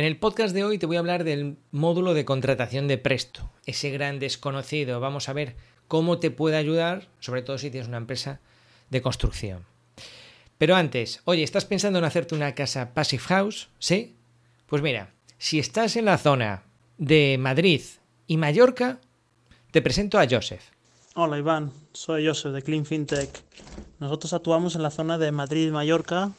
En el podcast de hoy te voy a hablar del módulo de contratación de Presto, ese gran desconocido. Vamos a ver cómo te puede ayudar, sobre todo si tienes una empresa de construcción. Pero antes, oye, ¿estás pensando en hacerte una casa Passive House? ¿Sí? Pues mira, si estás en la zona de Madrid y Mallorca, te presento a Joseph. Hola Iván, soy Joseph de Clean FinTech. Nosotros actuamos en la zona de Madrid y Mallorca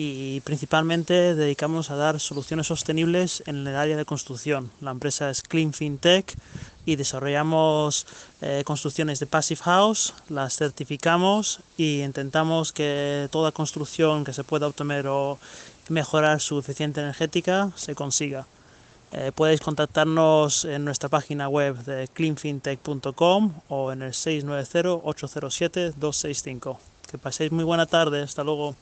y principalmente dedicamos a dar soluciones sostenibles en el área de construcción. La empresa es Clean FinTech y desarrollamos eh, construcciones de Passive House, las certificamos y intentamos que toda construcción que se pueda obtener o mejorar su eficiencia energética se consiga. Eh, podéis contactarnos en nuestra página web de cleanfintech.com o en el 690-807-265. Que paséis muy buena tarde, hasta luego.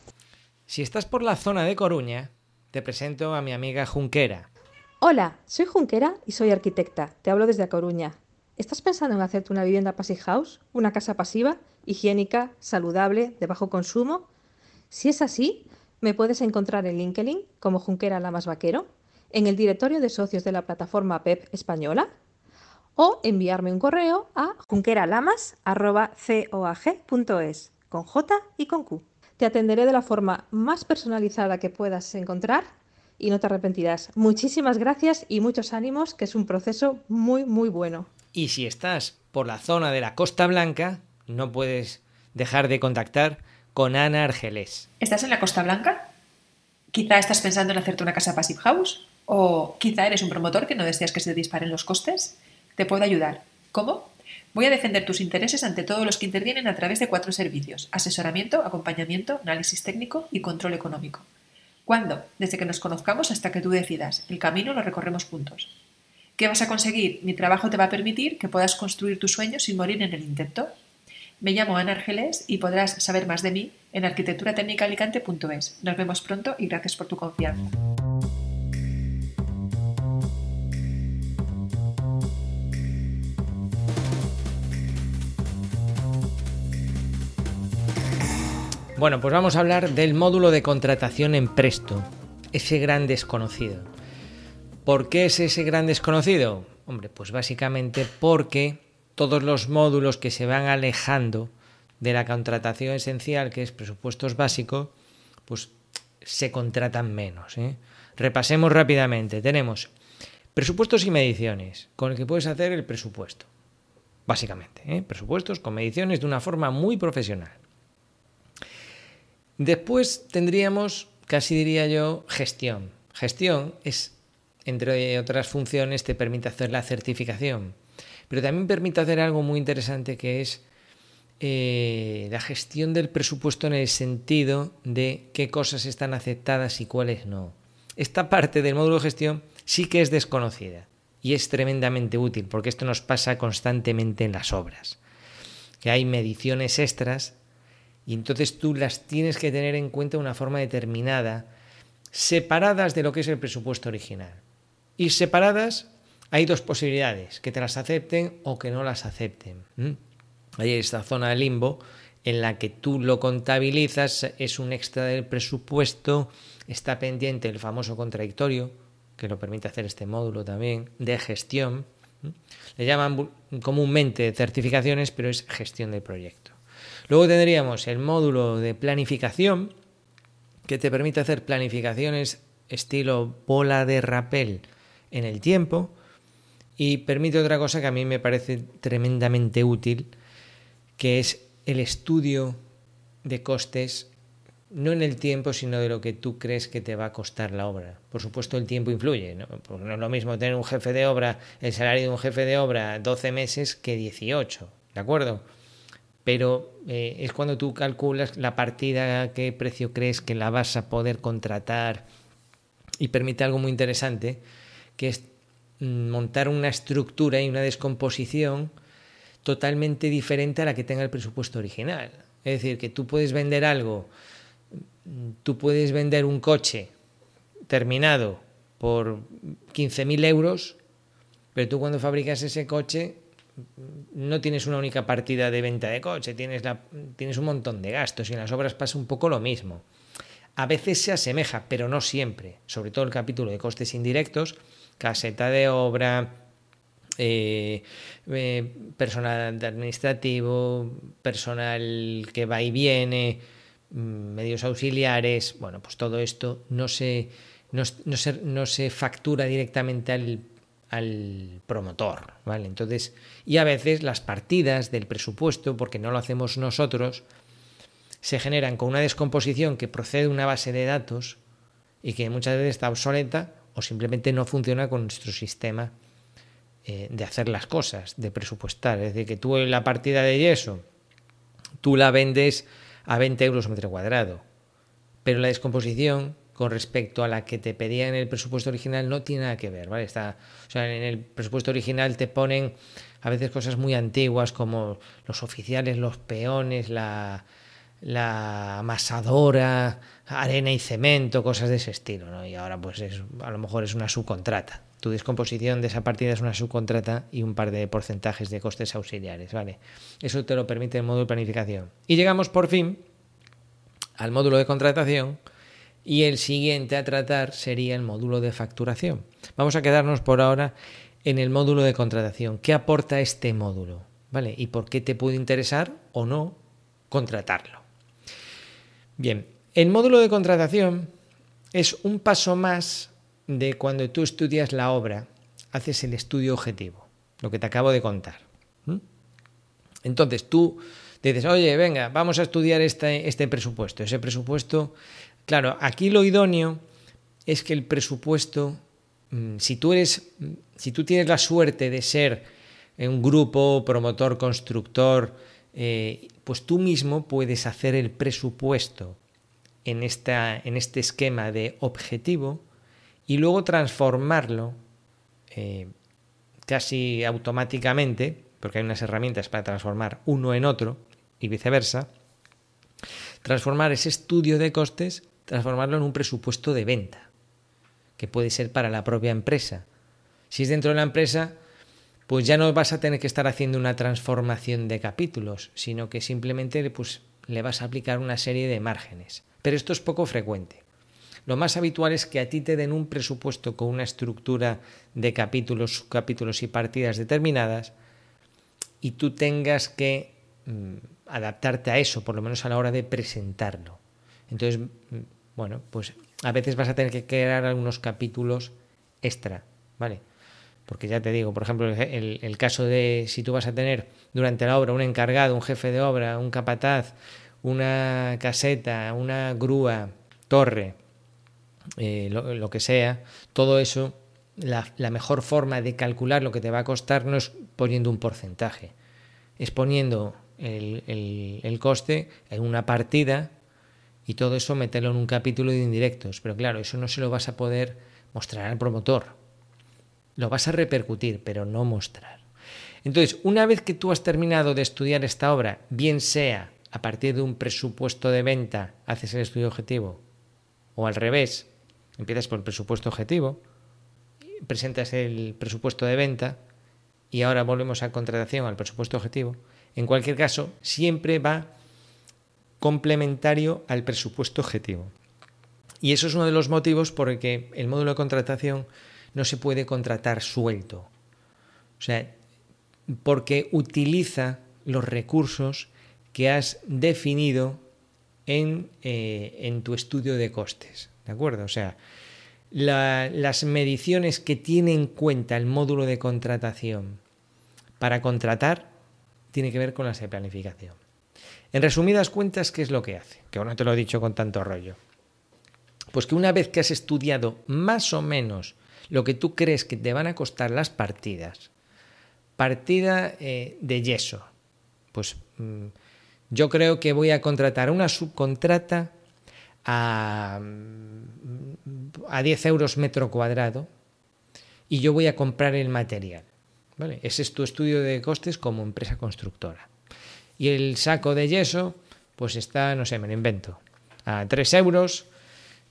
Si estás por la zona de Coruña, te presento a mi amiga Junquera. Hola, soy Junquera y soy arquitecta. Te hablo desde Coruña. ¿Estás pensando en hacerte una vivienda passive house? ¿Una casa pasiva, higiénica, saludable, de bajo consumo? Si es así, me puedes encontrar en LinkedIn como Junquera Lamas Vaquero, en el directorio de socios de la plataforma PEP española o enviarme un correo a junqueralamas.coag.es con J y con Q. Te atenderé de la forma más personalizada que puedas encontrar y no te arrepentirás. Muchísimas gracias y muchos ánimos, que es un proceso muy, muy bueno. Y si estás por la zona de la Costa Blanca, no puedes dejar de contactar con Ana Argelés. ¿Estás en la Costa Blanca? Quizá estás pensando en hacerte una casa Passive House. O quizá eres un promotor que no deseas que se disparen los costes. Te puedo ayudar. ¿Cómo? Voy a defender tus intereses ante todos los que intervienen a través de cuatro servicios, asesoramiento, acompañamiento, análisis técnico y control económico. ¿Cuándo? Desde que nos conozcamos hasta que tú decidas. El camino lo recorremos juntos. ¿Qué vas a conseguir? Mi trabajo te va a permitir que puedas construir tu sueño sin morir en el intento. Me llamo Ana Argeles y podrás saber más de mí en arquitecturatecnicalicante.es. Nos vemos pronto y gracias por tu confianza. Bueno, pues vamos a hablar del módulo de contratación en Presto, ese gran desconocido. ¿Por qué es ese gran desconocido? Hombre, pues básicamente porque todos los módulos que se van alejando de la contratación esencial, que es presupuestos básicos, pues se contratan menos. ¿eh? Repasemos rápidamente. Tenemos presupuestos y mediciones, con el que puedes hacer el presupuesto. Básicamente, ¿eh? presupuestos con mediciones de una forma muy profesional. Después tendríamos, casi diría yo, gestión. Gestión es, entre otras funciones, te permite hacer la certificación, pero también permite hacer algo muy interesante que es eh, la gestión del presupuesto en el sentido de qué cosas están aceptadas y cuáles no. Esta parte del módulo de gestión sí que es desconocida y es tremendamente útil porque esto nos pasa constantemente en las obras, que hay mediciones extras y entonces tú las tienes que tener en cuenta de una forma determinada, separadas de lo que es el presupuesto original. Y separadas hay dos posibilidades, que te las acepten o que no las acepten. Hay esta zona de limbo en la que tú lo contabilizas, es un extra del presupuesto, está pendiente el famoso contradictorio, que lo permite hacer este módulo también, de gestión. Le llaman comúnmente certificaciones, pero es gestión del proyecto. Luego tendríamos el módulo de planificación, que te permite hacer planificaciones estilo bola de rapel en el tiempo y permite otra cosa que a mí me parece tremendamente útil, que es el estudio de costes, no en el tiempo, sino de lo que tú crees que te va a costar la obra. Por supuesto, el tiempo influye, ¿no? Porque no es lo mismo tener un jefe de obra, el salario de un jefe de obra 12 meses que 18, ¿de acuerdo? Pero eh, es cuando tú calculas la partida, qué precio crees que la vas a poder contratar y permite algo muy interesante, que es mm, montar una estructura y una descomposición totalmente diferente a la que tenga el presupuesto original. Es decir, que tú puedes vender algo, mm, tú puedes vender un coche terminado por 15.000 euros, pero tú cuando fabricas ese coche no tienes una única partida de venta de coche, tienes, tienes un montón de gastos y en las obras pasa un poco lo mismo. a veces se asemeja, pero no siempre. Sobre todo el capítulo de costes indirectos, caseta de obra, eh, eh, personal administrativo, personal que va y viene, mm, medios auxiliares, bueno, pues todo esto no se, no, se, no se factura directamente al, al promotor, ¿vale? Entonces, y a veces las partidas del presupuesto, porque no lo hacemos nosotros, se generan con una descomposición que procede de una base de datos y que muchas veces está obsoleta o simplemente no funciona con nuestro sistema eh, de hacer las cosas, de presupuestar. Es decir, que tú la partida de yeso, tú la vendes a 20 euros metro cuadrado, pero la descomposición con respecto a la que te pedía en el presupuesto original no tiene nada que ver, ¿vale? Está, o sea, en el presupuesto original te ponen a veces cosas muy antiguas como los oficiales, los peones, la, la amasadora, arena y cemento, cosas de ese estilo, ¿no? Y ahora pues es, a lo mejor es una subcontrata. Tu descomposición de esa partida es una subcontrata y un par de porcentajes de costes auxiliares, ¿vale? Eso te lo permite el módulo de planificación. Y llegamos por fin al módulo de contratación y el siguiente a tratar sería el módulo de facturación. Vamos a quedarnos por ahora en el módulo de contratación. ¿Qué aporta este módulo? ¿Vale? ¿Y por qué te puede interesar o no contratarlo? Bien, el módulo de contratación es un paso más de cuando tú estudias la obra, haces el estudio objetivo, lo que te acabo de contar. Entonces tú dices, oye, venga, vamos a estudiar este, este presupuesto. Ese presupuesto, claro, aquí lo idóneo es que el presupuesto, mm, si tú eres, mm, si tú tienes la suerte de ser un grupo, promotor, constructor, eh, pues tú mismo puedes hacer el presupuesto en, esta, en este esquema de objetivo y luego transformarlo eh, casi automáticamente, porque hay unas herramientas para transformar uno en otro y viceversa, transformar ese estudio de costes, transformarlo en un presupuesto de venta, que puede ser para la propia empresa. Si es dentro de la empresa, pues ya no vas a tener que estar haciendo una transformación de capítulos, sino que simplemente pues, le vas a aplicar una serie de márgenes. Pero esto es poco frecuente. Lo más habitual es que a ti te den un presupuesto con una estructura de capítulos, subcapítulos y partidas determinadas y tú tengas que mm, adaptarte a eso, por lo menos a la hora de presentarlo. Entonces, mm, bueno, pues a veces vas a tener que crear algunos capítulos extra, ¿vale? Porque ya te digo, por ejemplo, el, caso de si tú vas a tener durante la obra un encargado, un jefe de obra, un capataz, una caseta, una grúa, torre, eh, lo, que sea, todo eso, la, mejor forma de calcular lo que te va a costar no es poniendo un porcentaje, es poniendo el coste en una partida y todo eso meterlo en un capítulo de indirectos. Pero claro, eso no se lo vas a poder mostrar al promotor. Lo vas a repercutir, pero no mostrar. Entonces, una vez que tú has terminado de estudiar esta obra, bien sea a partir de un presupuesto de venta, haces el estudio objetivo, o al revés, Empiezas por el presupuesto objetivo, presentas el presupuesto de venta y ahora volvemos a contratación, al presupuesto objetivo. En cualquier caso, siempre va complementario al presupuesto objetivo. Y eso es uno de los motivos por el que el módulo de contratación no se puede contratar suelto. O sea, porque utiliza los recursos que has definido en, eh, en tu estudio de costes. ¿De acuerdo? O sea, las mediciones que tiene en cuenta el módulo de contratación para contratar tiene que ver con las de planificación. En resumidas cuentas, ¿qué es lo que hace? Que no te lo he dicho con tanto rollo. Pues que una vez que has estudiado más o menos lo que tú crees que te van a costar las partidas, partida eh, de yeso, pues mm, yo creo que voy a contratar una subcontrata a, a 10 euros metro cuadrado y yo voy a comprar el material. ¿vale? Ese es tu estudio de costes como empresa constructora. Y el saco de yeso, pues está, no sé, me lo invento, a 3 euros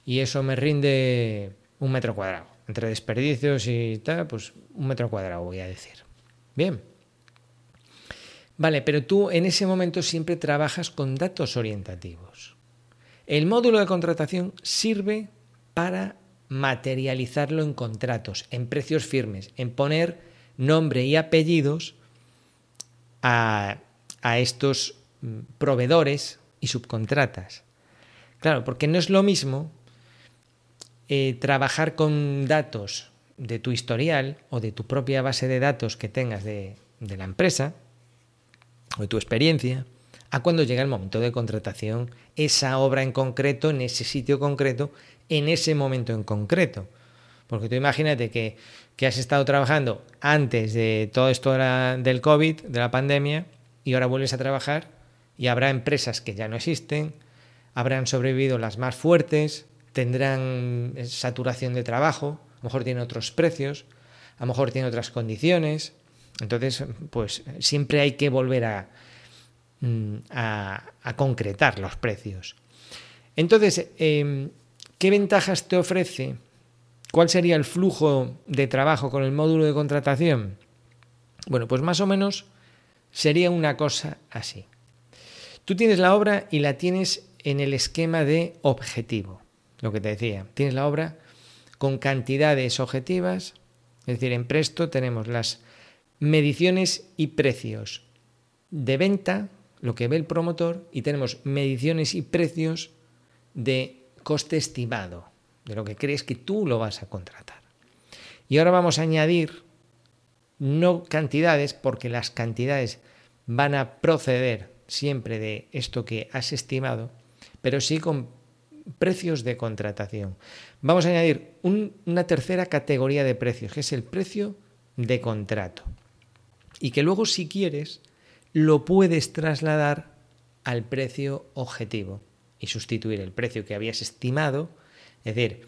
y eso me rinde un metro cuadrado. Entre desperdicios y tal, pues un metro cuadrado voy a decir. Bien. Vale, pero tú en ese momento siempre trabajas con datos orientativos. El módulo de contratación sirve para materializarlo en contratos, en precios firmes, en poner nombre y apellidos a, a estos mm, proveedores y subcontratas. Claro, porque no es lo mismo eh, trabajar con datos de tu historial o de tu propia base de datos que tengas de, de la empresa o de tu experiencia, a cuando llega el momento de contratación, esa obra en concreto, en ese sitio concreto, en ese momento en concreto. Porque tú imagínate que, que has estado trabajando antes de todo esto del COVID, de la pandemia, y ahora vuelves a trabajar y habrá empresas que ya no existen, habrán sobrevivido las más fuertes, tendrán saturación de trabajo, a lo mejor tienen otros precios, a lo mejor tienen otras condiciones. Entonces, pues siempre hay que volver a, mm, a, concretar los precios. Entonces, em, ¿qué ventajas te ofrece? ¿Cuál sería el flujo de trabajo con el módulo de contratación? Bueno, pues más o menos sería una cosa así. Tú tienes la obra y la tienes en el esquema de objetivo lo que te decía. Tienes la obra con cantidades objetivas, es decir, en Presto tenemos las mediciones y precios de venta, lo que ve el promotor, y tenemos mediciones y precios de coste estimado, de lo que crees que tú lo vas a contratar. Y ahora vamos a añadir no cantidades, porque las cantidades van a proceder siempre de esto que has estimado, pero sí con precios de contratación. Vamos a añadir una tercera categoría de precios, que es el precio de contrato. Y que luego, si quieres, lo puedes trasladar al precio objetivo y sustituir el precio que habías estimado. Es decir,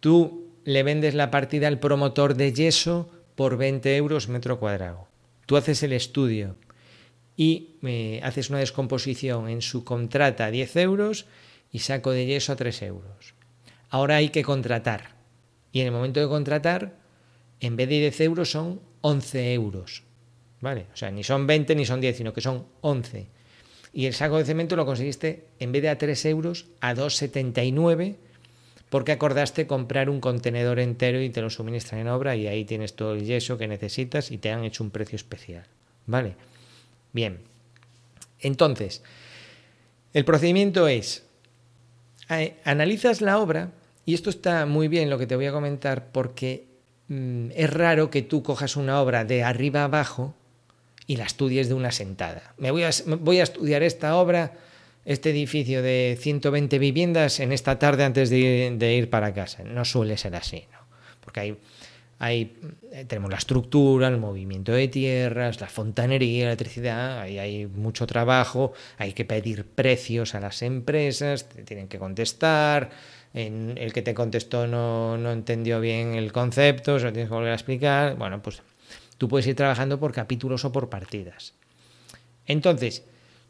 tú le vendes la partida al promotor de yeso por 20 euros metro cuadrado. Tú haces el estudio y eh, haces una descomposición en su contrata 10 euros y saco de yeso a 3 euros. Ahora hay que contratar. Y en el momento de contratar, en vez de 10 euros son 11 euros. ¿Vale? O sea, ni son 20 ni son 10, sino que son 11. Y el saco de cemento lo conseguiste, en vez de a 3 euros, a 2,79 porque acordaste comprar un contenedor entero y te lo suministran en obra y ahí tienes todo el yeso que necesitas y te han hecho un precio especial. ¿Vale? Bien. Entonces, el procedimiento es analizas la obra, y esto está muy bien lo que te voy a comentar, porque mm, es raro que tú cojas una obra de arriba abajo y la estudies de una sentada. Me voy a, voy a estudiar esta obra, este edificio de 120 viviendas en esta tarde antes de, ir para casa. No suele ser así, ¿no? Porque hay hay, eh, tenemos la estructura, el movimiento de tierras, la fontanería, la electricidad, ahí hay mucho trabajo, hay que pedir precios a las empresas, te tienen que contestar, en el que te contestó no, no entendió bien el concepto, se lo tienes que volver a explicar, bueno, pues tú puedes ir trabajando por capítulos o por partidas. Entonces,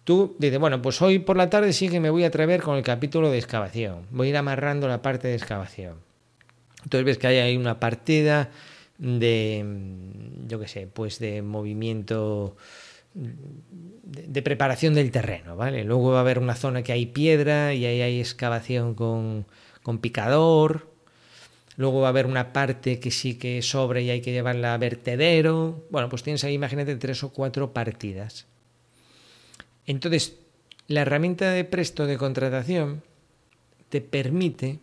tú dices, bueno, pues hoy por la tarde sí que me voy a atrever con el capítulo de excavación, voy a ir amarrando la parte de excavación entonces ves que hay ahí una partida de, yo qué sé, pues de movimiento de, preparación del terreno, ¿vale? Luego va a haber una zona que hay piedra y ahí hay excavación con, con picador. Luego va a haber una parte que sí que sobre y hay que llevarla a vertedero. Bueno, pues tienes ahí, imagínate, tres o cuatro partidas. Entonces, la herramienta de presto de contratación te permite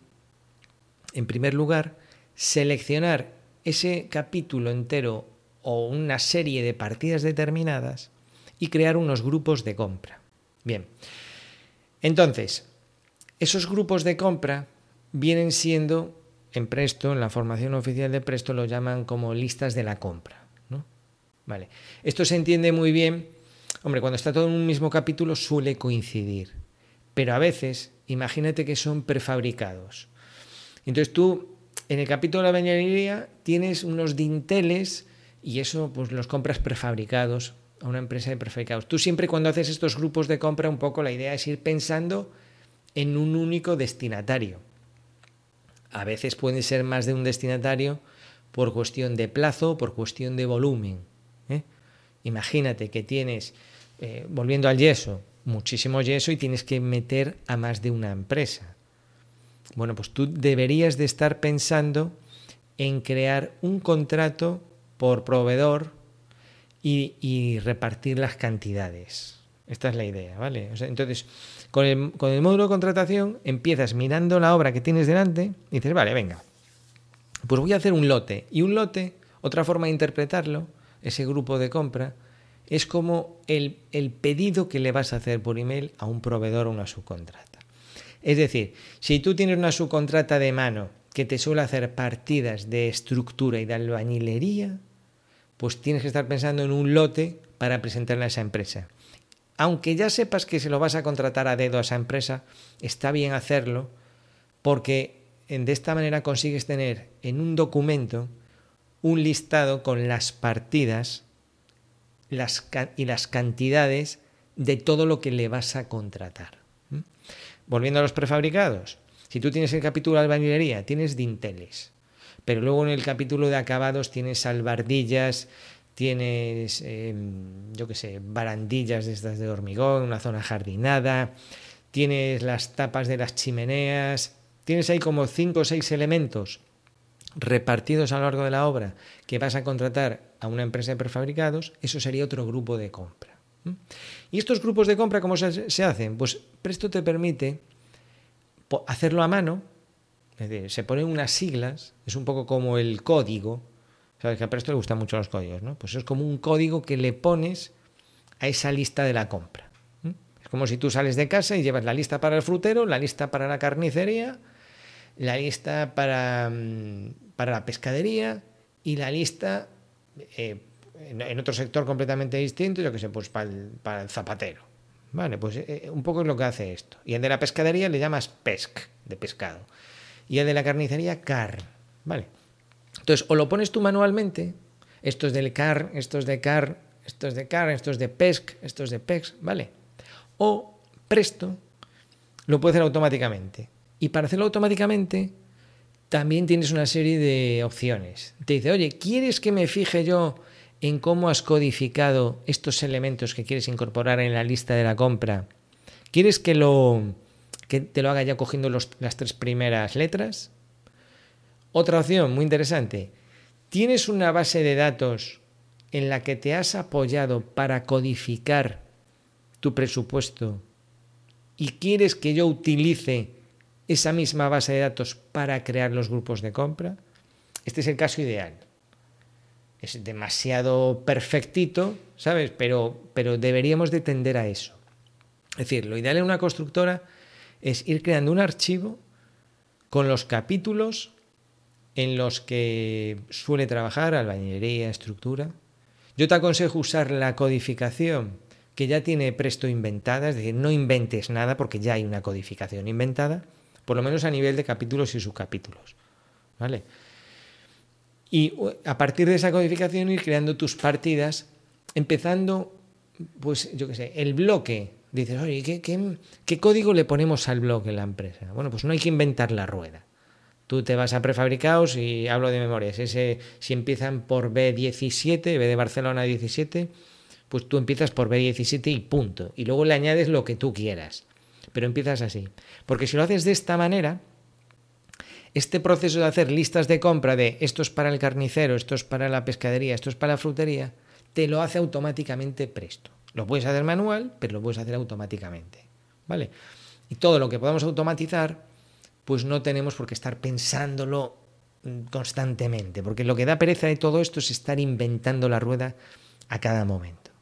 en primer lugar, seleccionar ese capítulo entero o una serie de partidas determinadas y crear unos grupos de compra. Bien, entonces, esos grupos de compra vienen siendo, en Presto, en la formación oficial de Presto, lo llaman como listas de la compra. ¿no? Vale. Esto se entiende muy bien, hombre, cuando está todo en un mismo capítulo suele coincidir, pero a veces, imagínate que son prefabricados entonces tú, en el capítulo de la bañería, tienes unos dinteles y eso pues los compras prefabricados a una empresa de prefabricados. Tú siempre cuando haces estos grupos de compra, un poco la idea es ir pensando en un único destinatario. A veces puede ser más de un destinatario por cuestión de plazo, por cuestión de volumen. ¿eh? Imagínate que tienes, eh, volviendo al yeso, muchísimo yeso y tienes que meter a más de una empresa. Bueno, pues tú deberías de estar pensando en crear un contrato por proveedor y, repartir las cantidades. Esta es la idea, ¿vale? entonces, con el, con el módulo de contratación empiezas mirando la obra que tienes delante y dices, vale, venga, pues voy a hacer un lote. Y un lote, otra forma de interpretarlo, ese grupo de compra, es como el, el, pedido que le vas a hacer por email a un proveedor o una subcontrata. Es decir, si tú tienes una subcontrata de mano que te suele hacer partidas de estructura y de albañilería, pues tienes que estar pensando en un lote para presentarle a esa empresa. Aunque ya sepas que se lo vas a contratar a dedo a esa empresa, está bien hacerlo porque de esta manera consigues tener en un documento un listado con las partidas las, y las cantidades de todo lo que le vas a contratar. Volviendo a los prefabricados, si tú tienes el capítulo de albañilería, tienes dinteles, pero luego en el capítulo de acabados tienes albardillas, tienes, em, yo qué sé, barandillas de estas de hormigón, una zona jardinada, tienes las tapas de las chimeneas, tienes ahí como cinco o seis elementos repartidos a lo largo de la obra que vas a contratar a una empresa de prefabricados, eso sería otro grupo de compra. ¿Y estos grupos de compra cómo se, hacen? Pues Presto te permite hacerlo a mano, es decir, se ponen unas siglas, es un poco como el código, sabes que a Presto le gustan mucho los códigos, ¿no? Pues es como un código que le pones a esa lista de la compra. Es como si tú sales de casa y llevas la lista para el frutero, la lista para la carnicería, la lista para, mm, para la pescadería y la lista eh, en, otro sector completamente distinto, yo que sé, pues para el, zapatero. Vale, pues eh, un poco es lo que hace esto. Y el de la pescadería le llamas pesc, de pescado. Y el de la carnicería car. Vale. Entonces, o lo pones tú manualmente, esto es del car, esto es de car, esto es de car, esto es de pesc, esto es de pesc, ¿vale? O presto lo puede hacer automáticamente. Y para hacerlo automáticamente, también tienes una serie de opciones. Te dice, oye, ¿quieres que me fije yo en cómo has codificado estos elementos que quieres incorporar en la lista de la compra? ¿Quieres que, que te lo haga ya cogiendo las tres primeras letras? Otra opción muy interesante. ¿Tienes una base de datos en la que te has apoyado para codificar tu presupuesto y quieres que yo utilice esa misma base de datos para crear los grupos de compra? Este es el caso ideal. Es demasiado perfectito, ¿sabes? Pero, pero deberíamos de tender a eso. Es decir, lo ideal en una constructora es ir creando un archivo con los capítulos en los que suele trabajar albañilería, estructura. Yo te aconsejo usar la codificación que ya tiene Presto inventada, es decir, no inventes nada porque ya hay una codificación inventada, por lo menos a nivel de capítulos y subcapítulos. ¿Vale? Y a partir de esa codificación ir creando tus partidas, empezando, pues yo qué sé, el bloque. Dices, oye, ¿qué, qué, código le ponemos al bloque en la empresa? Bueno, pues no hay que inventar la rueda. Tú te vas a prefabricados y hablo de memorias. Si empiezan por B17, B de Barcelona 17, pues tú empiezas por B17 y punto. Y luego le añades lo que tú quieras pero empiezas así. Porque si lo haces de esta manera, este proceso de hacer listas de compra de esto es para el carnicero, esto es para la pescadería, esto es para la frutería, te lo hace automáticamente presto. Lo puedes hacer manual, pero lo puedes hacer automáticamente. ¿Vale? Y todo lo que podamos automatizar, pues no tenemos por qué estar pensándolo constantemente, porque lo que da pereza de todo esto es estar inventando la rueda a cada momento.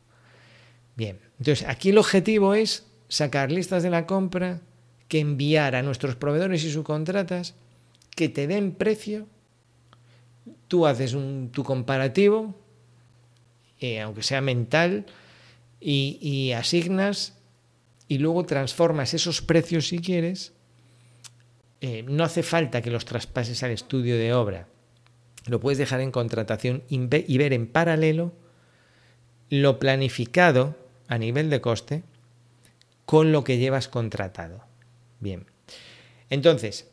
Bien, entonces aquí el objetivo es sacar listas de la compra, que enviar a nuestros proveedores y subcontratas, que te den precio, tú haces un, tu comparativo, eh, aunque sea mental, y, asignas y luego transformas esos precios si quieres. Eh, no hace falta que los traspases al estudio de obra. Lo puedes dejar en contratación y ver en paralelo lo planificado a nivel de coste con lo que llevas contratado. Bien. Entonces,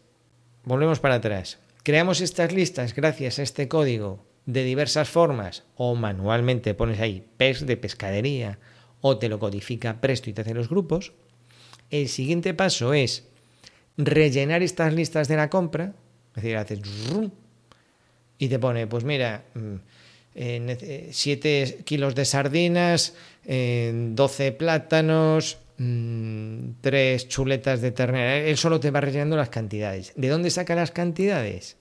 volvemos para atrás. Creamos estas listas gracias a este código de diversas formas o manualmente pones ahí PES de pescadería o te lo codifica Presto y te hace los grupos. El siguiente paso es rellenar estas listas de la compra, es decir, haces y te pone, pues mira, 7 mm, kilos de sardinas, 12 plátanos, 3 mm, chuletas de ternera. Él solo te va rellenando las cantidades. ¿De dónde saca las cantidades?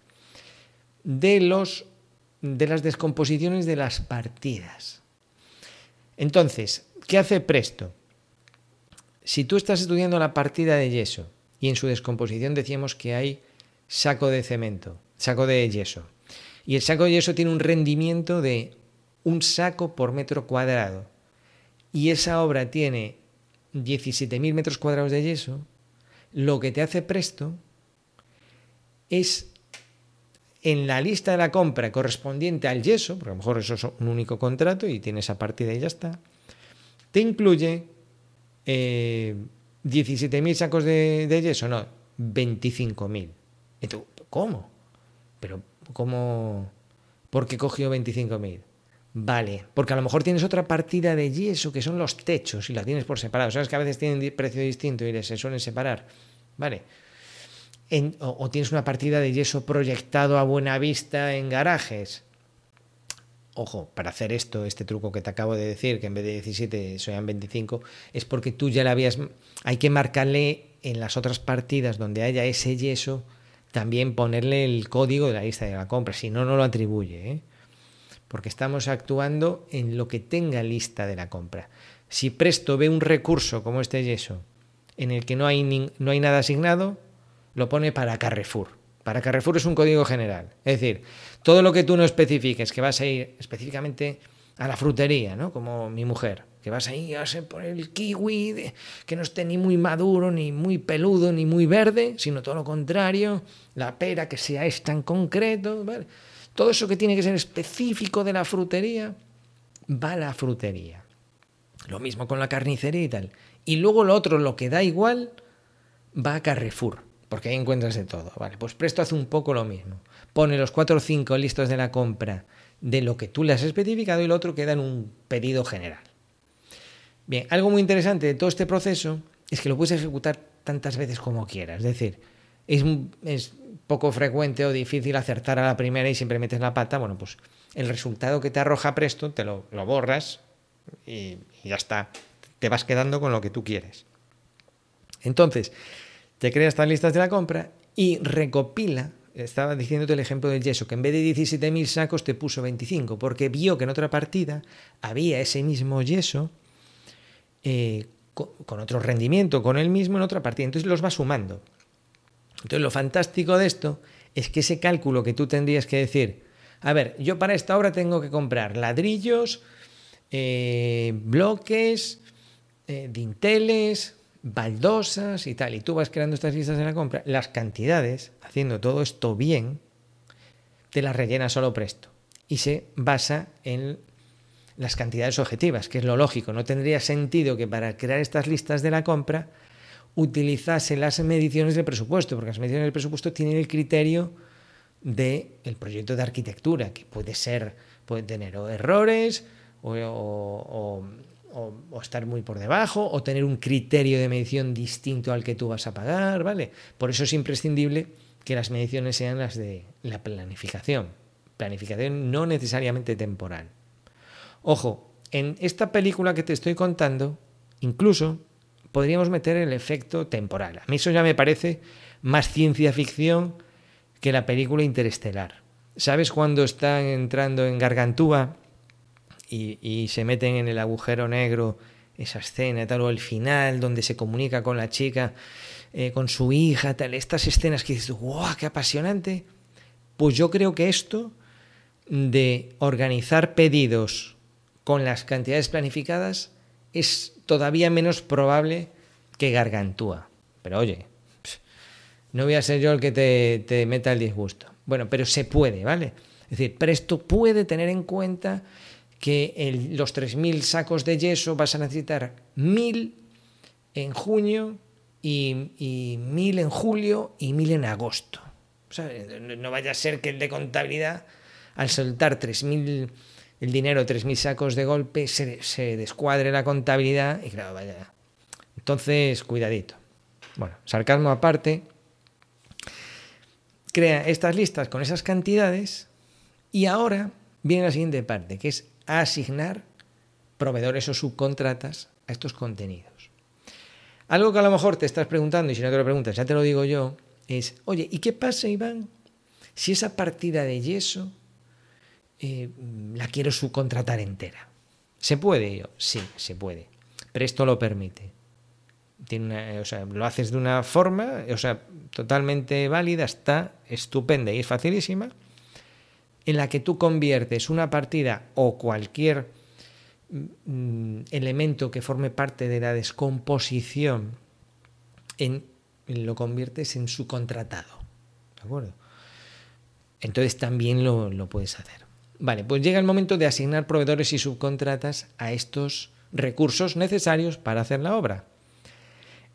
De los de las descomposiciones de las partidas. Entonces, ¿qué hace Presto? Si tú estás estudiando la partida de yeso y en su descomposición decíamos que hay saco de cemento, saco de yeso, y el saco de yeso tiene un rendimiento de un saco por metro cuadrado, y esa obra tiene 17.000 metros cuadrados de yeso, lo que te hace Presto es en la lista de la compra correspondiente al yeso, porque a lo mejor eso es un único contrato y tienes esa partida y ya está, te incluye eh, 17.000 sacos de, de, yeso, no, 25.000. ¿Cómo? Pero, ¿cómo? ¿Por qué cogió 25.000? Vale, porque a lo mejor tienes otra partida de yeso que son los techos y la tienes por separado. Sabes que a veces tienen precio distinto y se suelen separar. Vale. o, tienes una partida de yeso proyectado a buena vista en garajes. Ojo, para hacer esto, este truco que te acabo de decir, que en vez de 17 sean 25, es porque tú ya la habías. Hay que marcarle en las otras partidas donde haya ese yeso, también ponerle el código de la lista de la compra, si no, no lo atribuye. ¿eh? Porque estamos actuando en lo que tenga lista de la compra. Si Presto ve un recurso como este yeso en el que no hay, nada asignado, lo pone para Carrefour. Para Carrefour es un código general. Es decir, todo lo que tú no especifiques, que vas a ir específicamente a la frutería, ¿no? Como mi mujer, que vas a ir a por el kiwi, que no esté ni muy maduro, ni muy peludo, ni muy verde, sino todo lo contrario, la pera que sea esta en concreto. Todo eso que tiene que ser específico de la frutería, va a la frutería. Lo mismo con la carnicería y tal. Y luego lo otro, lo que da igual, va a Carrefour, porque ahí encuentras de todo. Pues Presto hace un poco lo mismo. Pone los cuatro o cinco listos de la compra de lo que tú le has especificado y lo otro queda en un pedido general. Bien, algo muy interesante de todo este proceso es que lo puedes ejecutar tantas veces como quieras. Es decir, es, es poco frecuente o difícil acertar a la primera y siempre metes la pata, bueno, pues el resultado que te arroja presto te lo, borras y, y, ya está. Te vas quedando con lo que tú quieres. Entonces, te creas estas listas de la compra y recopila. Estaba diciéndote el ejemplo del yeso, que en vez de 17.000 sacos te puso 25, porque vio que en otra partida había ese mismo yeso eh, con, con otro rendimiento, con el mismo en otra partida. Entonces los va sumando. Entonces, lo fantástico de esto es que ese cálculo que tú tendrías que decir, a ver, yo para esta obra tengo que comprar ladrillos, eh, bloques, eh, dinteles, baldosas y tal, y tú vas creando estas listas de la compra, las cantidades, haciendo todo esto bien, te las rellena solo presto. Y se basa en las cantidades objetivas, que es lo lógico. No tendría sentido que para crear estas listas de la compra utilizase las mediciones del presupuesto, porque las mediciones del presupuesto tienen el criterio del el proyecto de arquitectura, que puede ser, puede tener errores o, estar muy por debajo, o tener un criterio de medición distinto al que tú vas a pagar, ¿vale? Por eso es imprescindible que las mediciones sean las de la planificación. Planificación no necesariamente temporal. Ojo, en esta película que te estoy contando, incluso podríamos meter el efecto temporal. A mí eso ya me parece más ciencia ficción que la película Interestelar. ¿Sabes cuando están entrando en Gargantúa y, se meten en el agujero negro, esa escena tal, o el final donde se comunica con la chica, eh, con su hija, tal, estas escenas que dices, ¡guau, qué apasionante! Pues yo creo que esto de organizar pedidos con las cantidades planificadas es todavía menos probable que Gargantúa. Pero oye, no voy a ser yo el que te, meta el disgusto. Bueno, pero se puede, ¿vale? Es decir, Presto puede tener en cuenta que los 3.000 sacos de yeso vas a necesitar 1.000 en junio y, y 1.000 en julio y 1.000 en agosto. no vaya a ser que el de contabilidad, al soltar 3.000 el dinero 3.000 sacos de golpe, se, se descuadre la contabilidad y claro, vaya. Entonces, cuidadito. Bueno, sarcasmo aparte, crea estas listas con esas cantidades y ahora viene la siguiente parte, que es asignar proveedores o subcontratas a estos contenidos. Algo que a lo mejor te estás preguntando, y si no te lo preguntas, ya te lo digo yo, es, oye, ¿y qué pasa, Iván, si esa partida de yeso eh, la quiero subcontratar entera? ¿Se puede? Yo, sí, se puede. Pero esto lo permite. Tiene o sea, lo haces de una forma, o sea, totalmente válida, está estupenda y es facilísima, en la que tú conviertes una partida o cualquier mm, elemento que forme parte de la descomposición en lo conviertes en su contratado. ¿De acuerdo? Entonces también lo, lo, puedes hacer. Vale, pues llega el momento de asignar proveedores y subcontratas a estos recursos necesarios para hacer la obra.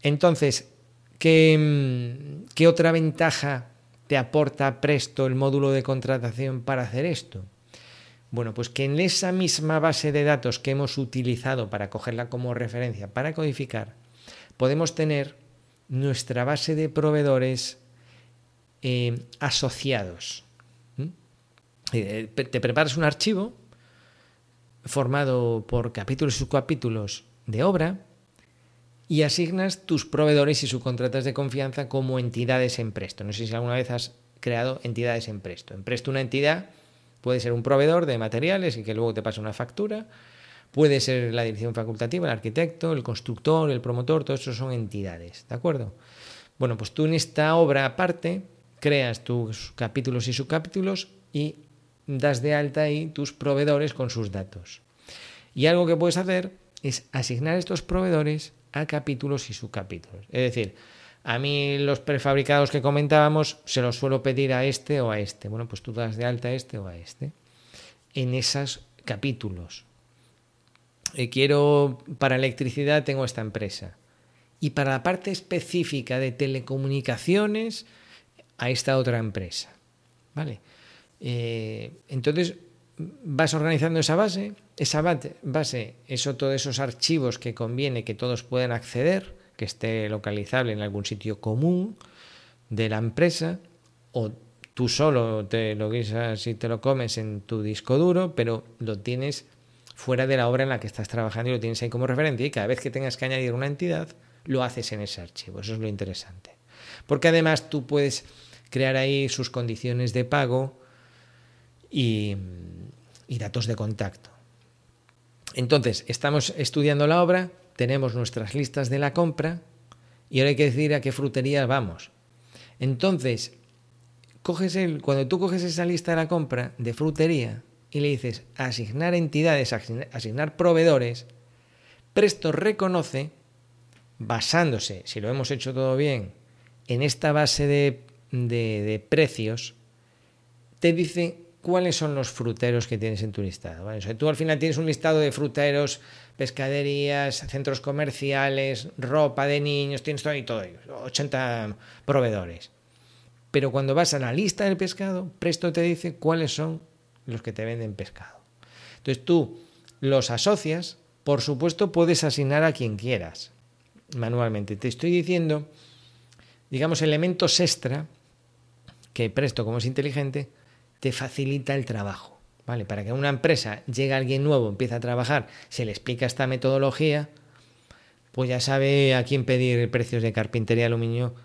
Entonces, ¿qué, mm, ¿qué, otra ventaja te aporta Presto el módulo de contratación para hacer esto? Bueno, pues que en esa misma base de datos que hemos utilizado para cogerla como referencia para codificar, podemos tener nuestra base de proveedores eh, asociados. Eh, te preparas un archivo formado por capítulos y subcapítulos de obra y asignas tus proveedores y subcontratas de confianza como entidades en Presto. No sé si alguna vez has creado entidades en Presto. En Presto una entidad puede ser un proveedor de materiales y que luego te pasa una factura, puede ser la dirección facultativa, el arquitecto, el constructor, el promotor, todos esos son entidades, ¿de acuerdo? Bueno, pues tú en esta obra aparte creas tus capítulos y subcapítulos y das de alta ahí tus proveedores con sus datos. Y algo que puedes hacer es asignar estos proveedores a capítulos y subcapítulos. Es decir, a mí los prefabricados que comentábamos se los suelo pedir a este o a este. Bueno, pues tú das de alta a este o a este. En esos capítulos. Eh, quiero, para electricidad tengo esta empresa. Y para la parte específica de telecomunicaciones, a esta otra empresa. ¿Vale? Eh, entonces, vas organizando esa base, esa base es otro de esos archivos que conviene que todos puedan acceder, que esté localizable en algún sitio común de la empresa, o tú solo te lo guisas y te lo comes en tu disco duro, pero lo tienes fuera de la obra en la que estás trabajando y lo tienes ahí como referencia y cada vez que tengas que añadir una entidad, lo haces en ese archivo. Eso es lo interesante. Porque además tú puedes crear ahí sus condiciones de pago, y, datos de contacto. Entonces, estamos estudiando la obra, tenemos nuestras listas de la compra y ahora hay que decir a qué frutería vamos. Entonces, coges el, cuando tú coges esa lista de la compra de frutería y le dices asignar entidades, asignar proveedores, Presto reconoce, basándose, si lo hemos hecho todo bien, en esta base de, de precios, te dice cuáles son los fruteros que tienes en tu listado. tú al final tienes un listado de fruteros, pescaderías, centros comerciales, ropa de niños, tienes todo y todo, 80 proveedores. Pero cuando vas a la lista del pescado, Presto te dice cuáles son los que te venden pescado. Entonces tú los asocias, por supuesto puedes asignar a quien quieras manualmente. Te estoy diciendo, digamos, elementos extra que Presto, como es inteligente, te facilita el trabajo. ¿vale? Para que una empresa llegue alguien nuevo, empiece a trabajar, se le explica esta metodología, pues ya sabe a quién pedir precios de carpintería aluminio.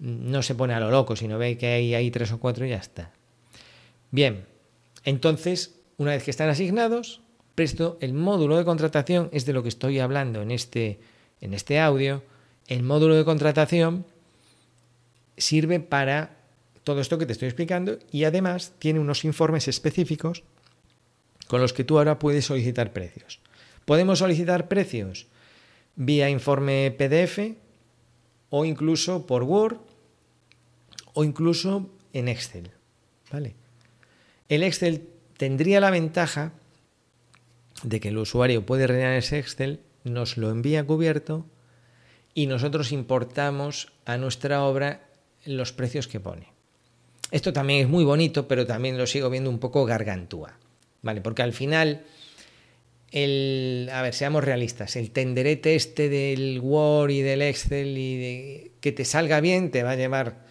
No se pone a lo loco, sino ve que hay tres o cuatro y ya está. Bien, entonces, una vez que están asignados, presto el módulo de contratación, es de lo que estoy hablando en este, en este audio. El módulo de contratación sirve para todo esto que te estoy explicando y además tiene unos informes específicos con los que tú ahora puedes solicitar precios. Podemos solicitar precios vía informe PDF o incluso por Word o incluso en Excel. ¿Vale? El Excel tendría la ventaja de que el usuario puede rellenar ese Excel, nos lo envía cubierto y nosotros importamos a nuestra obra los precios que pone. Esto también es muy bonito, pero también lo sigo viendo un poco gargantúa. ¿vale? Porque al final, el, a ver, seamos realistas, el tenderete este del Word y del Excel y de que te salga bien te va a llevar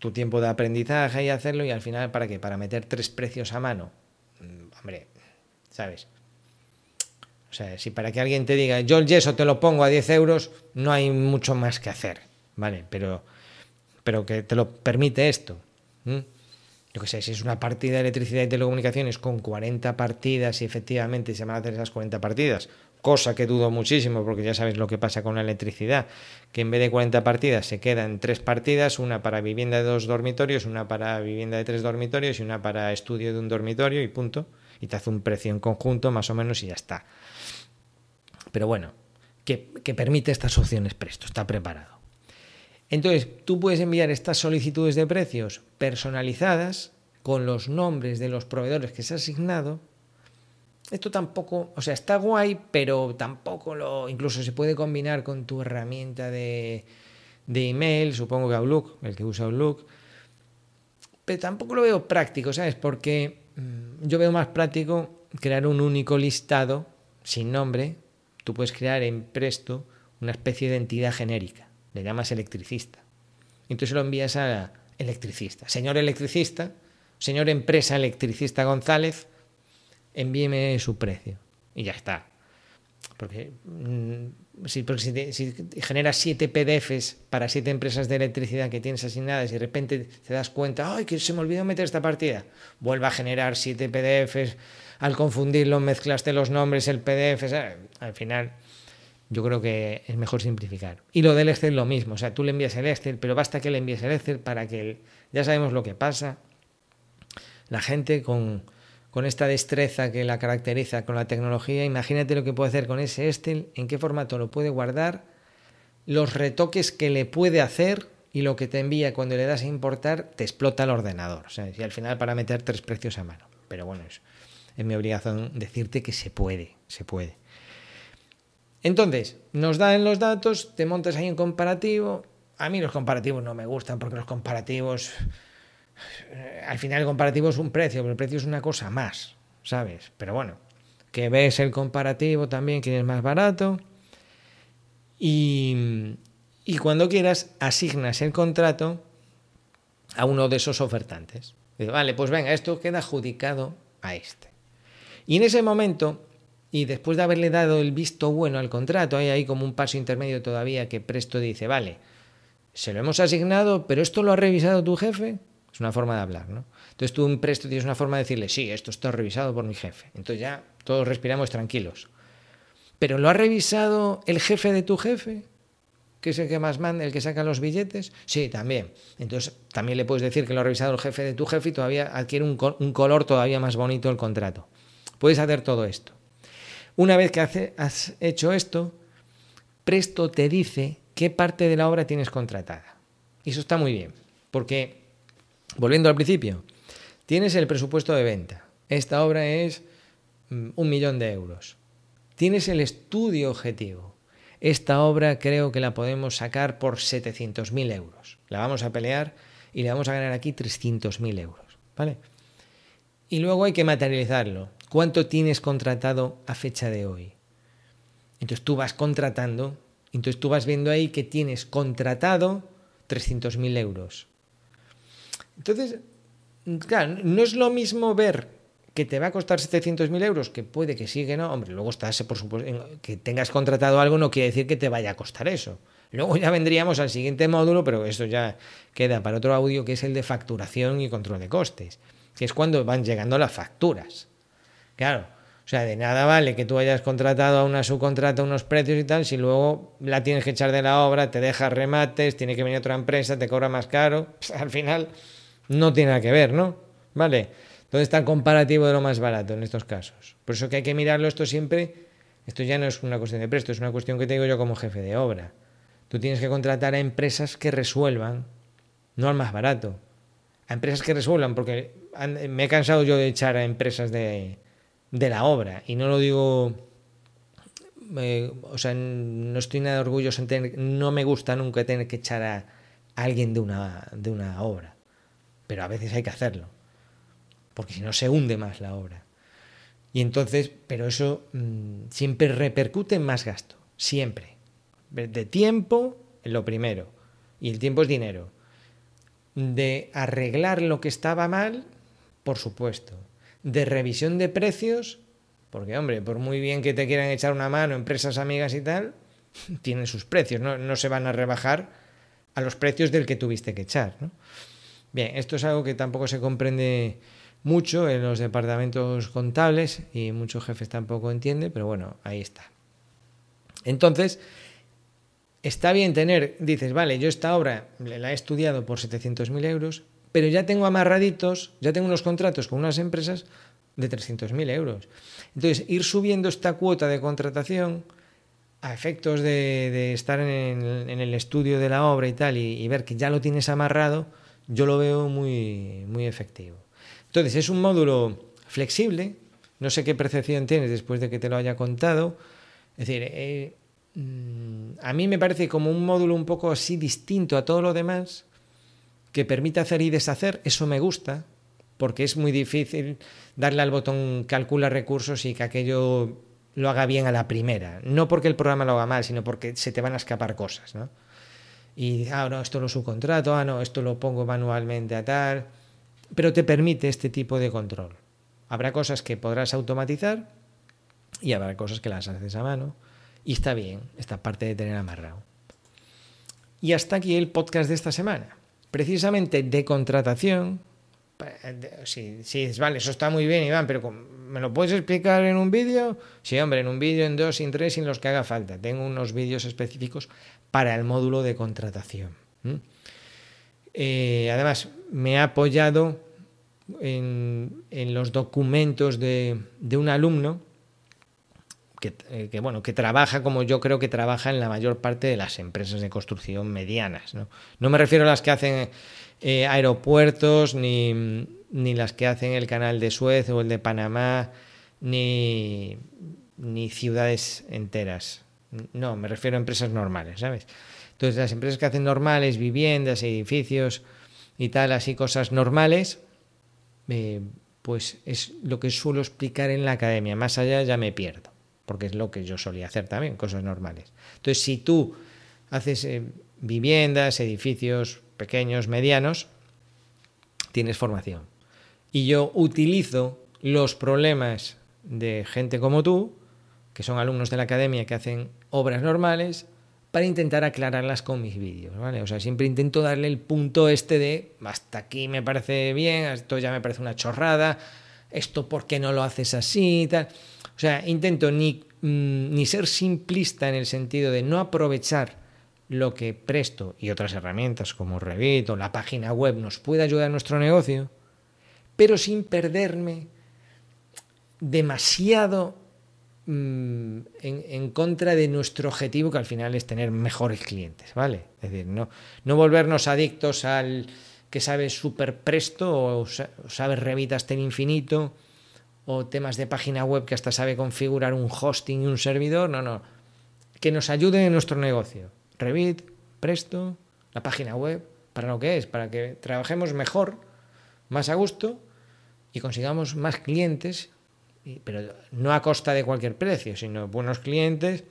tu tiempo de aprendizaje y hacerlo y al final, ¿para qué? Para meter tres precios a mano. Mm, hombre, ¿sabes? O sea, si para que alguien te diga, yo el yeso te lo pongo a 10 euros, no hay mucho más que hacer, ¿vale? Pero, pero que te lo permite esto. Yo qué sé, si es una partida de electricidad y telecomunicaciones con 40 partidas y efectivamente se van a hacer esas 40 partidas, cosa que dudo muchísimo porque ya sabes lo que pasa con la electricidad, que en vez de 40 partidas se quedan tres partidas, una para vivienda de dos dormitorios, una para vivienda de tres dormitorios y una para estudio de un dormitorio y punto, y te hace un precio en conjunto más o menos y ya está. Pero bueno, que permite estas opciones presto, está preparado. Entonces, tú puedes enviar estas solicitudes de precios personalizadas con los nombres de los proveedores que se ha asignado. Esto tampoco, o sea, está guay, pero tampoco lo, incluso se puede combinar con tu herramienta de, de email, supongo que Outlook, el que usa Outlook. Pero tampoco lo veo práctico, ¿sabes? Porque mm, yo veo más práctico crear un único listado sin nombre. Tú puedes crear en Presto una especie de entidad genérica le llamas electricista. Entonces lo envías a electricista. Señor electricista, señor empresa electricista González, envíeme su precio. Y ya está. Porque, mm, si, si, generas siete PDFs para siete empresas de electricidad que tienes asignadas y de repente te das cuenta, ay, que se me olvidó meter esta partida, vuelva a generar siete PDFs, al confundirlo mezclaste los nombres, el PDF, al final yo creo que es mejor simplificar. Y lo del Excel lo mismo, o sea, tú le envías el Excel, pero basta que le envíes el Excel para que ya sabemos lo que pasa. La gente con, con esta destreza que la caracteriza con la tecnología, imagínate lo que puede hacer con ese Excel, en qué formato lo puede guardar, los retoques que le puede hacer y lo que te envía cuando le das a importar, te explota el ordenador. O sea, y al final para meter tres precios a mano. Pero bueno, es mi obligación decirte que se puede, se puede. Entonces, nos dan los datos, te montas ahí un comparativo. A mí los comparativos no me gustan porque los comparativos, eh, al final el comparativo es un precio, pero el precio es una cosa más, ¿sabes? Pero bueno, que ves el comparativo también, que es más barato. Y, cuando quieras, asignas el contrato a uno de esos ofertantes. vale, pues venga, esto queda adjudicado a este. Y en ese momento y después de haberle dado el visto bueno al contrato, hay ahí como un paso intermedio todavía que Presto dice, vale, se lo hemos asignado, pero esto lo ha revisado tu jefe. Es una forma de hablar, ¿no? Entonces tú Presto tienes una forma de decirle, sí, esto está revisado por mi jefe. Entonces ya todos respiramos tranquilos. Pero ¿lo ha revisado el jefe de tu jefe? que es el que más manda, el que saca los billetes? Sí, también. Entonces, también le puedes decir que lo ha revisado el jefe de tu jefe y todavía adquiere un color todavía más bonito el contrato. Puedes hacer todo esto. Una vez que has hecho esto, Presto te dice qué parte de la obra tienes contratada. Y eso está muy bien, porque, volviendo al principio, tienes el presupuesto de venta. Esta obra es mm, un millón de euros. Tienes el estudio objetivo. Esta obra creo que la podemos sacar por 700.000 euros. La vamos a pelear y le vamos a ganar aquí 300.000 euros. ¿Vale? Y luego hay que materializarlo. ¿Cuánto tienes contratado a fecha de hoy? Entonces tú vas contratando, entonces tú vas viendo ahí que tienes contratado 300.000 euros. Entonces, claro, no es lo mismo ver que te va a costar 700.000 euros, que puede que sí, que no. Hombre, luego estás, por supuesto, que tengas contratado algo no quiere decir que te vaya a costar eso. Luego ya vendríamos al siguiente módulo, pero eso ya queda para otro audio, que es el de facturación y control de costes, que es cuando van llegando las facturas. Claro, o sea, de nada vale que tú hayas contratado a una subcontrata unos precios y tal, si luego la tienes que echar de la obra, te deja remates, tiene que venir otra empresa, te cobra más caro, al final no tiene nada que ver, ¿no? ¿Vale? ¿Dónde está el comparativo de lo más barato en estos casos? Por eso que hay que mirarlo esto siempre, esto ya no es una cuestión de presto, es una cuestión que te digo yo como jefe de obra. Tú tienes que contratar a empresas que resuelvan, no al más barato, a empresas que resuelvan, porque me he cansado yo de echar a empresas de, de la obra. Y no lo digo, o sea, no estoy nada orgulloso en tener, no me gusta nunca tener que echar a alguien de una, de una obra. Pero a veces hay que hacerlo, porque si no se hunde más la obra. Y entonces, pero eso mm, siempre repercute en más gasto, siempre. De tiempo, lo primero. Y el tiempo es dinero. De arreglar lo que estaba mal, por supuesto. De revisión de precios, porque hombre, por muy bien que te quieran echar una mano empresas amigas y tal, tienen sus precios, no, no se van a rebajar a los precios del que tuviste que echar. Bien, esto es algo que tampoco se comprende mucho en los departamentos contables y muchos jefes tampoco entienden, pero bueno, ahí está. Entonces, está bien tener, dices, vale, yo esta obra la he estudiado por 700.000 euros, pero ya tengo amarraditos, ya tengo unos contratos con unas empresas de 300.000 euros. Entonces, ir subiendo esta cuota de contratación a efectos de, estar en el, estudio de la obra y tal, y, ver que ya lo tienes amarrado, yo lo veo muy, muy efectivo. Entonces, es un módulo flexible, no sé qué percepción tienes después de que te lo haya contado. Es decir, eh, mm, a mí me parece como un módulo un poco así distinto a todo lo demás, que permite hacer y deshacer, eso me gusta, porque es muy difícil darle al botón calcula recursos y que aquello lo haga bien a la primera. No porque el programa lo haga mal, sino porque se te van a escapar cosas, ¿no? Y, ah, no, esto lo subcontrato, ah, no, esto lo pongo manualmente a tal. Pero te permite este tipo de control. Habrá cosas que podrás automatizar y habrá cosas que las haces a mano. Y está bien, esta parte de tener amarrado. Y hasta aquí el podcast de esta semana. Precisamente de contratación, si, si vale, eso está muy bien, Iván, pero ¿me lo puedes explicar en un vídeo? Sí, hombre, en un vídeo, en dos, en tres, en los que haga falta. Tengo unos vídeos específicos para el módulo de contratación. Eh, además, me ha apoyado en, los documentos de, un alumno eh, que, bueno, que trabaja como yo creo que trabaja en la mayor parte de las empresas de construcción medianas. No, no me refiero a las que hacen eh, aeropuertos, ni, ni, las que hacen el canal de Suez o el de Panamá, ni, ni ciudades enteras. No, me refiero a empresas normales, ¿sabes? Entonces, las empresas que hacen normales, viviendas, edificios y tal, así cosas normales, eh, pues es lo que suelo explicar en la academia. Más allá ya me pierdo, porque es lo que yo solía hacer también, cosas normales. Entonces, si tú haces eh, viviendas, edificios, pequeños, medianos, tienes formación. Y yo utilizo los problemas de gente como tú, que son alumnos de la academia que hacen obras normales, para intentar aclararlas con mis vídeos, ¿vale? O sea, siempre intento darle el punto este de hasta aquí me parece bien, esto ya me parece una chorrada, esto por qué no lo haces así, tal. O sea, intento ni, mm, ni ser simplista en el sentido de no aprovechar lo que Presto y otras herramientas como Revit o la página web nos puede ayudar a nuestro negocio, pero sin perderme demasiado mm, en, contra de nuestro objetivo, que al final es tener mejores clientes, ¿vale? Es decir, no, no volvernos adictos al que sabe súper presto o sabe Revit hasta el infinito o temas de página web que hasta sabe configurar un hosting y un servidor, no, no, que nos ayuden en nuestro negocio Revit, Presto, la página web, para lo que es, para que trabajemos mejor, más a gusto y consigamos más clientes, pero no a costa de cualquier precio, sino buenos clientes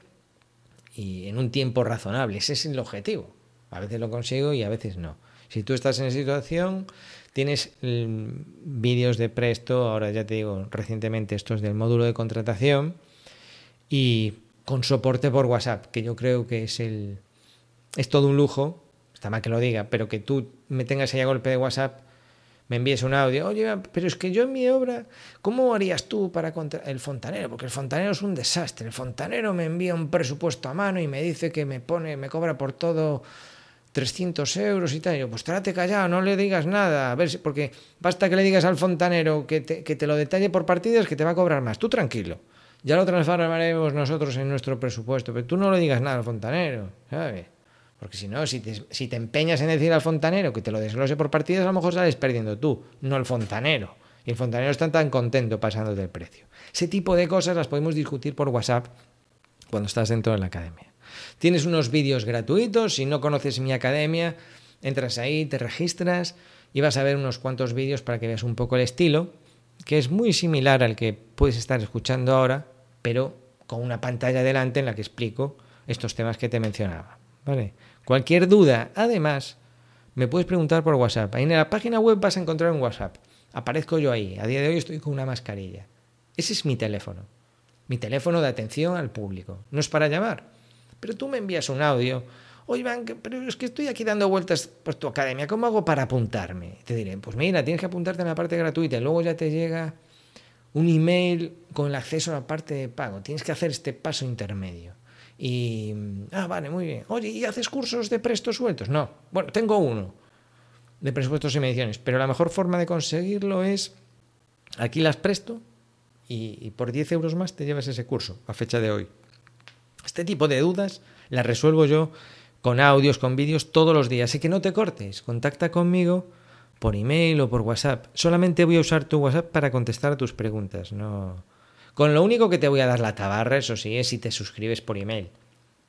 y en un tiempo razonable. Ese es el objetivo. A veces lo consigo y a veces no. Si tú estás en esa situación, tienes mm, vídeos de Presto, ahora ya te digo, recientemente estos del módulo de contratación, y con soporte por WhatsApp, que yo creo que es el, es todo un lujo, está mal que lo diga, pero que tú me tengas ahí a golpe de WhatsApp, me envíes un audio, oye, pero es que yo en mi obra, ¿cómo harías tú para contra el fontanero? Porque el fontanero es un desastre. El fontanero me envía un presupuesto a mano y me dice que me pone, me cobra por todo 300 euros y tal. yo, pues trate callado, no le digas nada. A ver, si, porque basta que le digas al fontanero que te, que te lo detalle por partidas que te va a cobrar más. Tú tranquilo. Ya lo transformaremos nosotros en nuestro presupuesto, pero tú no le digas nada al fontanero, ¿sabes? Porque si no, si te, empeñas en decir al fontanero que te lo desglose por partidas, a lo mejor sales perdiendo tú, no el fontanero. Y el fontanero está tan contento pasando del precio. Ese tipo de cosas las podemos discutir por WhatsApp cuando estás dentro de la academia. Tienes unos vídeos gratuitos, si no conoces mi academia, entras ahí, te registras y vas a ver unos cuantos vídeos para que veas un poco el estilo que es muy similar al que puedes estar escuchando ahora, pero con una pantalla delante en la que explico estos temas que te mencionaba. ¿vale? Cualquier duda, además, me puedes preguntar por WhatsApp. Ahí en la página web vas a encontrar un WhatsApp. Aparezco yo ahí. A día de hoy estoy con una mascarilla. Ese es mi teléfono. Mi teléfono de atención al público. No es para llamar. Pero tú me envías un audio. Oye, Iván, pero es que estoy aquí dando vueltas por tu academia. ¿Cómo hago para apuntarme? Te diré, pues mira, tienes que apuntarte en la parte gratuita. Y luego ya te llega un email con el acceso a la parte de pago. Tienes que hacer este paso intermedio. Y, ah, vale, muy bien. Oye, ¿y haces cursos de prestos sueltos? No. Bueno, tengo uno de presupuestos y mediciones, pero la mejor forma de conseguirlo es, aquí las presto y, por 10 euros más te llevas ese curso a fecha de hoy. Este tipo de dudas las resuelvo yo con audios, con vídeos todos los días. Así que no te cortes, contacta conmigo por email o por WhatsApp. Solamente voy a usar tu WhatsApp para contestar a tus preguntas, no con lo único que te voy a dar la tabarra, eso sí, es si te suscribes por email.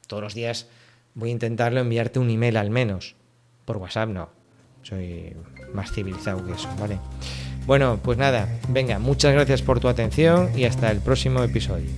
Todos los días voy a intentarlo enviarte un email al menos. Por WhatsApp no. Soy más civilizado que eso, ¿vale? Bueno, pues nada, venga, muchas gracias por tu atención y hasta el próximo episodio.